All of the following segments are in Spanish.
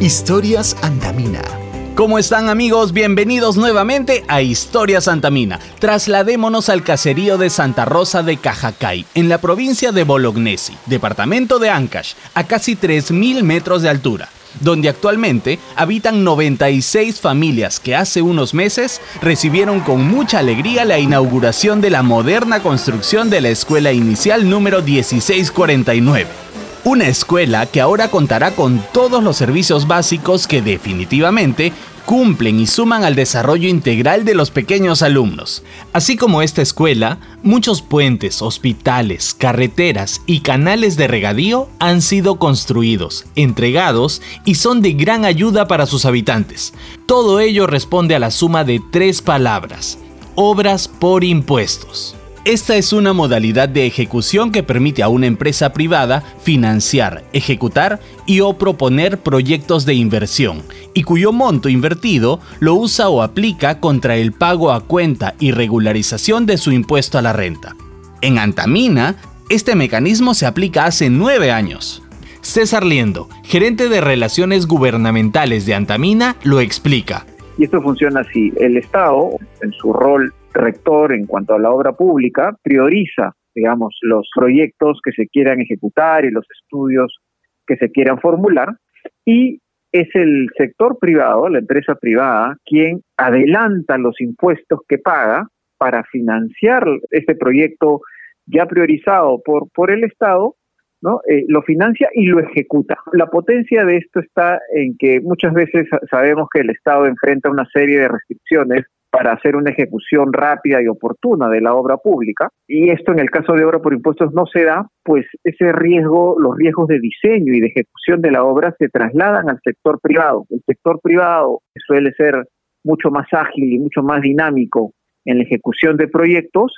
Historias Antamina. ¿Cómo están amigos? Bienvenidos nuevamente a Historias Antamina. Trasladémonos al caserío de Santa Rosa de Cajacay, en la provincia de Bolognesi, departamento de Ancash, a casi 3.000 metros de altura donde actualmente habitan 96 familias que hace unos meses recibieron con mucha alegría la inauguración de la moderna construcción de la escuela inicial número 1649. Una escuela que ahora contará con todos los servicios básicos que definitivamente cumplen y suman al desarrollo integral de los pequeños alumnos. Así como esta escuela, muchos puentes, hospitales, carreteras y canales de regadío han sido construidos, entregados y son de gran ayuda para sus habitantes. Todo ello responde a la suma de tres palabras, obras por impuestos. Esta es una modalidad de ejecución que permite a una empresa privada financiar, ejecutar y o proponer proyectos de inversión, y cuyo monto invertido lo usa o aplica contra el pago a cuenta y regularización de su impuesto a la renta. En Antamina, este mecanismo se aplica hace nueve años. César Liendo, gerente de Relaciones Gubernamentales de Antamina, lo explica. Y esto funciona así. El Estado, en su rol rector en cuanto a la obra pública prioriza, digamos, los proyectos que se quieran ejecutar y los estudios que se quieran formular y es el sector privado, la empresa privada, quien adelanta los impuestos que paga para financiar este proyecto ya priorizado por, por el Estado, ¿no? Eh, lo financia y lo ejecuta. La potencia de esto está en que muchas veces sabemos que el Estado enfrenta una serie de restricciones para hacer una ejecución rápida y oportuna de la obra pública. Y esto en el caso de obra por impuestos no se da, pues ese riesgo, los riesgos de diseño y de ejecución de la obra se trasladan al sector privado. El sector privado suele ser mucho más ágil y mucho más dinámico en la ejecución de proyectos,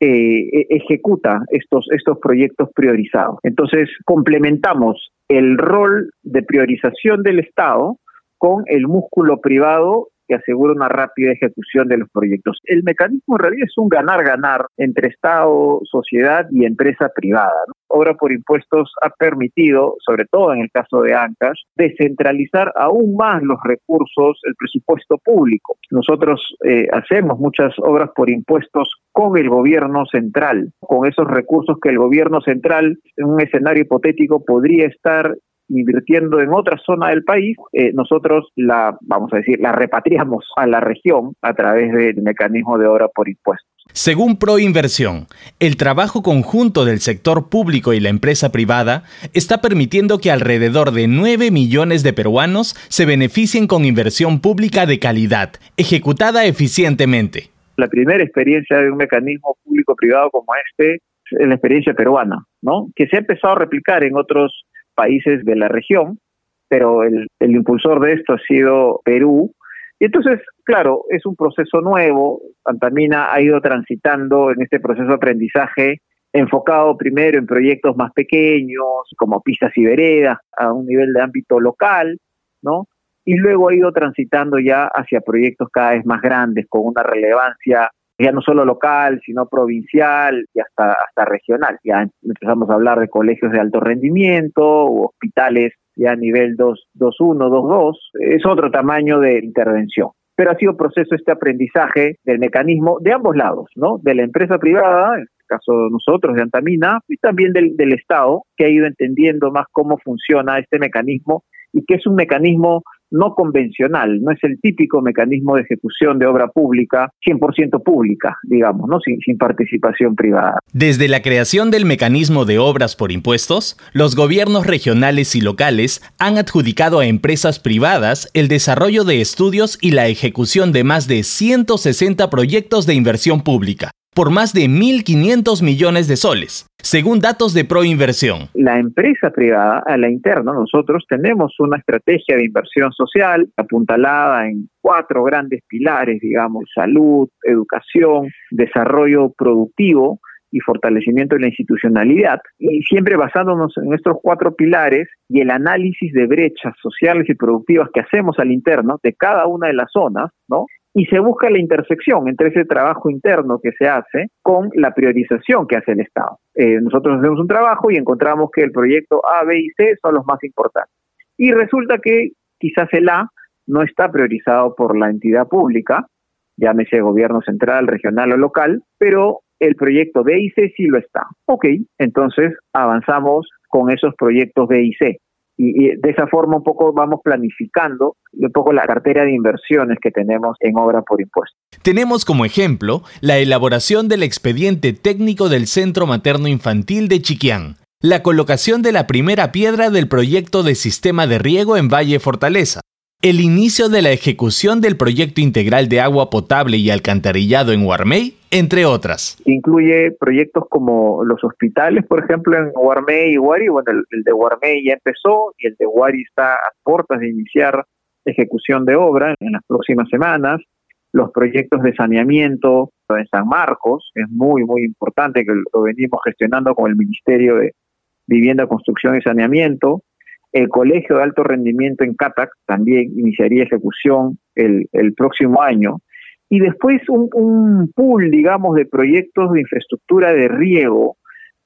eh, e-, ejecuta estos, estos proyectos priorizados. Entonces, complementamos el rol de priorización del Estado con el músculo privado que asegura una rápida ejecución de los proyectos. El mecanismo en realidad es un ganar-ganar entre Estado, sociedad y empresa privada. Obra por impuestos ha permitido, sobre todo en el caso de ANCAS, descentralizar aún más los recursos, el presupuesto público. Nosotros eh, hacemos muchas obras por impuestos con el gobierno central, con esos recursos que el gobierno central, en un escenario hipotético, podría estar invirtiendo en otra zona del país, eh, nosotros la, vamos a decir, la repatriamos a la región a través del mecanismo de obra por impuestos. Según Proinversión, el trabajo conjunto del sector público y la empresa privada está permitiendo que alrededor de 9 millones de peruanos se beneficien con inversión pública de calidad, ejecutada eficientemente. La primera experiencia de un mecanismo público-privado como este es la experiencia peruana, ¿no? Que se ha empezado a replicar en otros países de la región, pero el, impulsor de esto ha sido Perú. Y entonces, claro, es un proceso nuevo. Antamina ha ido transitando en este proceso de aprendizaje enfocado primero en proyectos más pequeños, como pistas y veredas, a un nivel de ámbito local, ¿no? Y luego ha ido transitando ya hacia proyectos cada vez más grandes, con una relevancia ya no solo local, sino provincial y hasta, hasta regional. Ya empezamos a hablar de colegios de alto rendimiento o hospitales ya a nivel 2, 2.1, 2.2. Es otro tamaño de intervención. Pero ha sido proceso este aprendizaje del mecanismo de ambos lados, ¿no? De la empresa privada, en este caso nosotros de Antamina, y también del, del Estado, que ha ido entendiendo más cómo funciona este mecanismo y que es un mecanismo no convencional, no es el típico mecanismo de ejecución de obra pública 100% pública, digamos, ¿no? Sin, sin, participación privada. Desde la creación del mecanismo de obras por impuestos, los gobiernos regionales y locales han adjudicado a empresas privadas el desarrollo de estudios y la ejecución de más de 160 proyectos de inversión pública, por más de 1.500 millones de soles, según datos de Proinversión. La empresa privada, a la interna, nosotros tenemos una estrategia de inversión social apuntalada en cuatro grandes pilares, digamos, salud, educación, desarrollo productivo y fortalecimiento de la institucionalidad, y siempre basándonos en estos cuatro pilares y el análisis de brechas sociales y productivas que hacemos al interno de cada una de las zonas, ¿no? Y se busca la intersección entre ese trabajo interno que se hace con la priorización que hace el Estado. Eh, nosotros hacemos un trabajo y encontramos que el proyecto A, B y C son los más importantes. Y resulta que quizás el A no está priorizado por la entidad pública, llámese gobierno central, regional o local, pero el proyecto B y C sí lo está. Ok, entonces avanzamos con esos proyectos B y C. Y, de esa forma un poco vamos planificando un poco la cartera de inversiones que tenemos en obra por impuesto. Tenemos como ejemplo la elaboración del expediente técnico del Centro Materno Infantil de Chiquián, la colocación de la primera piedra del proyecto de sistema de riego en Valle Fortaleza, el inicio de la ejecución del proyecto integral de agua potable y alcantarillado en Huarmey, entre otras. Incluye proyectos como los hospitales, por ejemplo, en Huarmey y Huari. Bueno, el, de Huarmey ya empezó y el de Huari está a puertas de iniciar ejecución de obra en las próximas semanas. Los proyectos de saneamiento en San Marcos, es muy, muy importante que lo venimos gestionando con el Ministerio de Vivienda, Construcción y Saneamiento. El Colegio de Alto Rendimiento en Catac también iniciaría ejecución el, próximo año. Y después un, pool, digamos, de proyectos de infraestructura de riego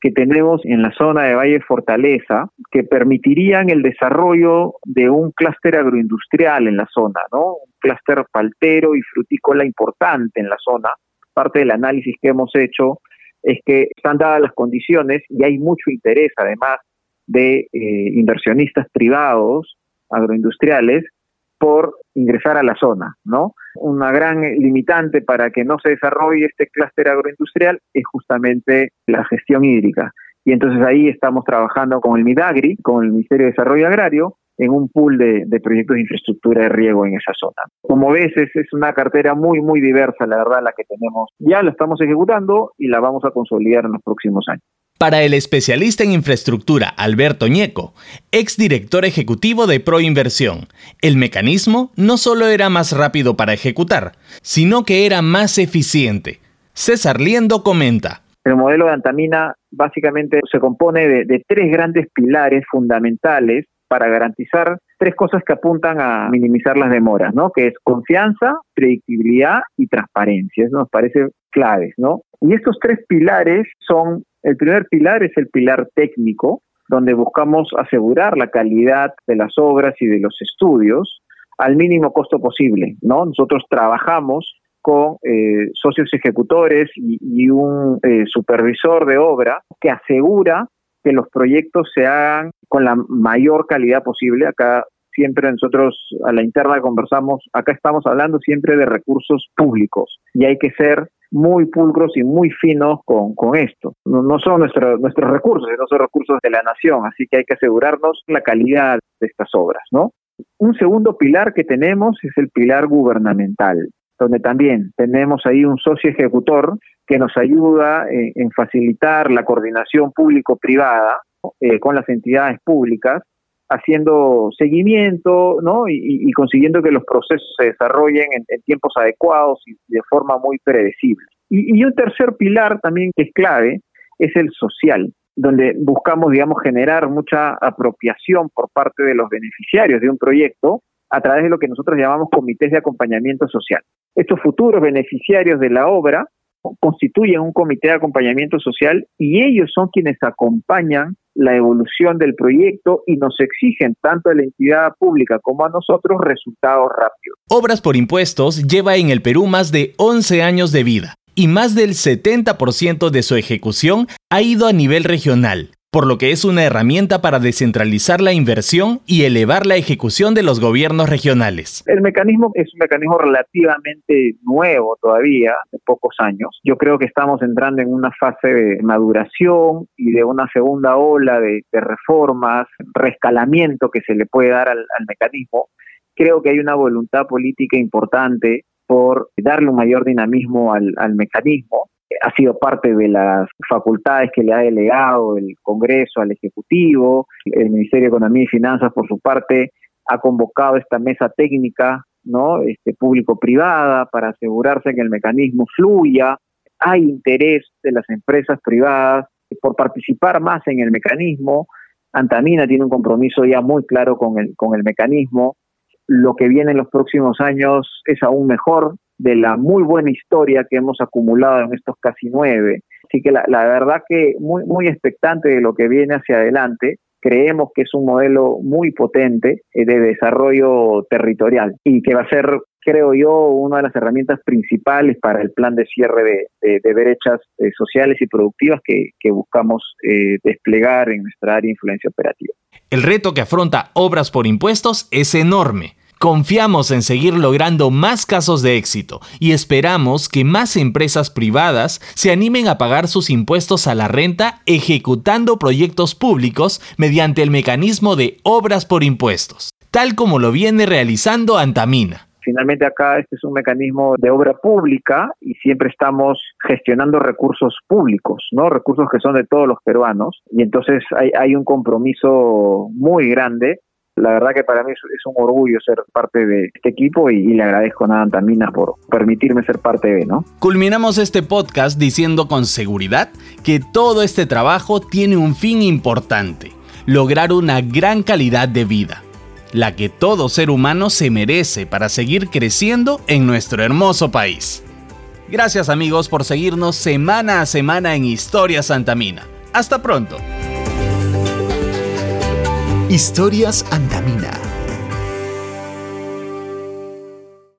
que tenemos en la zona de Valle Fortaleza, que permitirían el desarrollo de un clúster agroindustrial en la zona, ¿no? Un clúster paltero y frutícola importante en la zona. Parte del análisis que hemos hecho es que están dadas las condiciones y hay mucho interés, además, de eh, inversionistas privados agroindustriales por ingresar a la zona, ¿no? Una gran limitante para que no se desarrolle este clúster agroindustrial es justamente la gestión hídrica. Y entonces ahí estamos trabajando con el MIDAGRI, con el Ministerio de Desarrollo Agrario, en un pool de, proyectos de infraestructura de riego en esa zona. Como ves, es, es, una cartera muy, muy diversa, la verdad, la que tenemos. Ya la estamos ejecutando y la vamos a consolidar en los próximos años. Para el especialista en infraestructura Alberto Ñeco, exdirector ejecutivo de Proinversión, el mecanismo no solo era más rápido para ejecutar, sino que era más eficiente. César Liendo comenta. El modelo de Antamina básicamente se compone de, de tres grandes pilares fundamentales para garantizar tres cosas que apuntan a minimizar las demoras, ¿no? Que es confianza, predictibilidad y transparencia. Eso nos parece claves, ¿no? Y estos tres pilares son el primer pilar es el pilar técnico, donde buscamos asegurar la calidad de las obras y de los estudios al mínimo costo posible. ¿no? Nosotros trabajamos con eh, socios ejecutores y, un eh, supervisor de obra que asegura que los proyectos se hagan con la mayor calidad posible. Acá siempre nosotros a la interna conversamos, acá estamos hablando siempre de recursos públicos y hay que ser muy pulcros y muy finos con, con esto. No, son nuestros nuestros recursos, sino son recursos de la nación, así que hay que asegurarnos la calidad de estas obras, ¿no? Un segundo pilar que tenemos es el pilar gubernamental, donde también tenemos ahí un socio ejecutor que nos ayuda en, facilitar la coordinación público-privada eh, con las entidades públicas haciendo seguimiento ¿no? y, consiguiendo que los procesos se desarrollen en, tiempos adecuados y de forma muy predecible. Y, un tercer pilar también que es clave es el social, donde buscamos, digamos, generar mucha apropiación por parte de los beneficiarios de un proyecto a través de lo que nosotros llamamos comités de acompañamiento social. Estos futuros beneficiarios de la obra constituyen un comité de acompañamiento social y ellos son quienes acompañan la evolución del proyecto y nos exigen tanto a la entidad pública como a nosotros resultados rápidos. Obras por impuestos lleva en el Perú más de 11 años de vida y más del 70% de su ejecución ha ido a nivel regional por lo que es una herramienta para descentralizar la inversión y elevar la ejecución de los gobiernos regionales. El mecanismo es un mecanismo relativamente nuevo todavía, de pocos años. Yo creo que estamos entrando en una fase de maduración y de una segunda ola de, reformas, rescalamiento que se le puede dar al, mecanismo. Creo que hay una voluntad política importante por darle un mayor dinamismo al mecanismo ha sido parte de las facultades que le ha delegado el Congreso al Ejecutivo. El Ministerio de Economía y Finanzas, por su parte, ha convocado esta mesa técnica no este público-privada para asegurarse que el mecanismo fluya. Hay interés de las empresas privadas por participar más en el mecanismo. Antamina tiene un compromiso ya muy claro con el, con el mecanismo. Lo que viene en los próximos años es aún mejor de la muy buena historia que hemos acumulado en estos casi nueve. Así que la, verdad que muy, muy expectante de lo que viene hacia adelante creemos que es un modelo muy potente eh, de desarrollo territorial y que va a ser, creo yo, una de las herramientas principales para el plan de cierre de, brechas eh, sociales y productivas que, buscamos eh, desplegar en nuestra área de influencia operativa. El reto que afronta Obras por Impuestos es enorme Confiamos en seguir logrando más casos de éxito y esperamos que más empresas privadas se animen a pagar sus impuestos a la renta ejecutando proyectos públicos mediante el mecanismo de obras por impuestos, tal como lo viene realizando Antamina. Finalmente acá este es un mecanismo de obra pública y siempre estamos gestionando recursos públicos, ¿no? Recursos que son de todos los peruanos y entonces hay, hay un compromiso muy grande la verdad que para mí es, un orgullo ser parte de este equipo y, le agradezco a Antamina por permitirme ser parte de, ¿no? Culminamos este podcast diciendo con seguridad que todo este trabajo tiene un fin importante, lograr una gran calidad de vida, la que todo ser humano se merece para seguir creciendo en nuestro hermoso país. Gracias amigos por seguirnos semana a semana en Historia Santamina. Hasta pronto. Historias Antamina.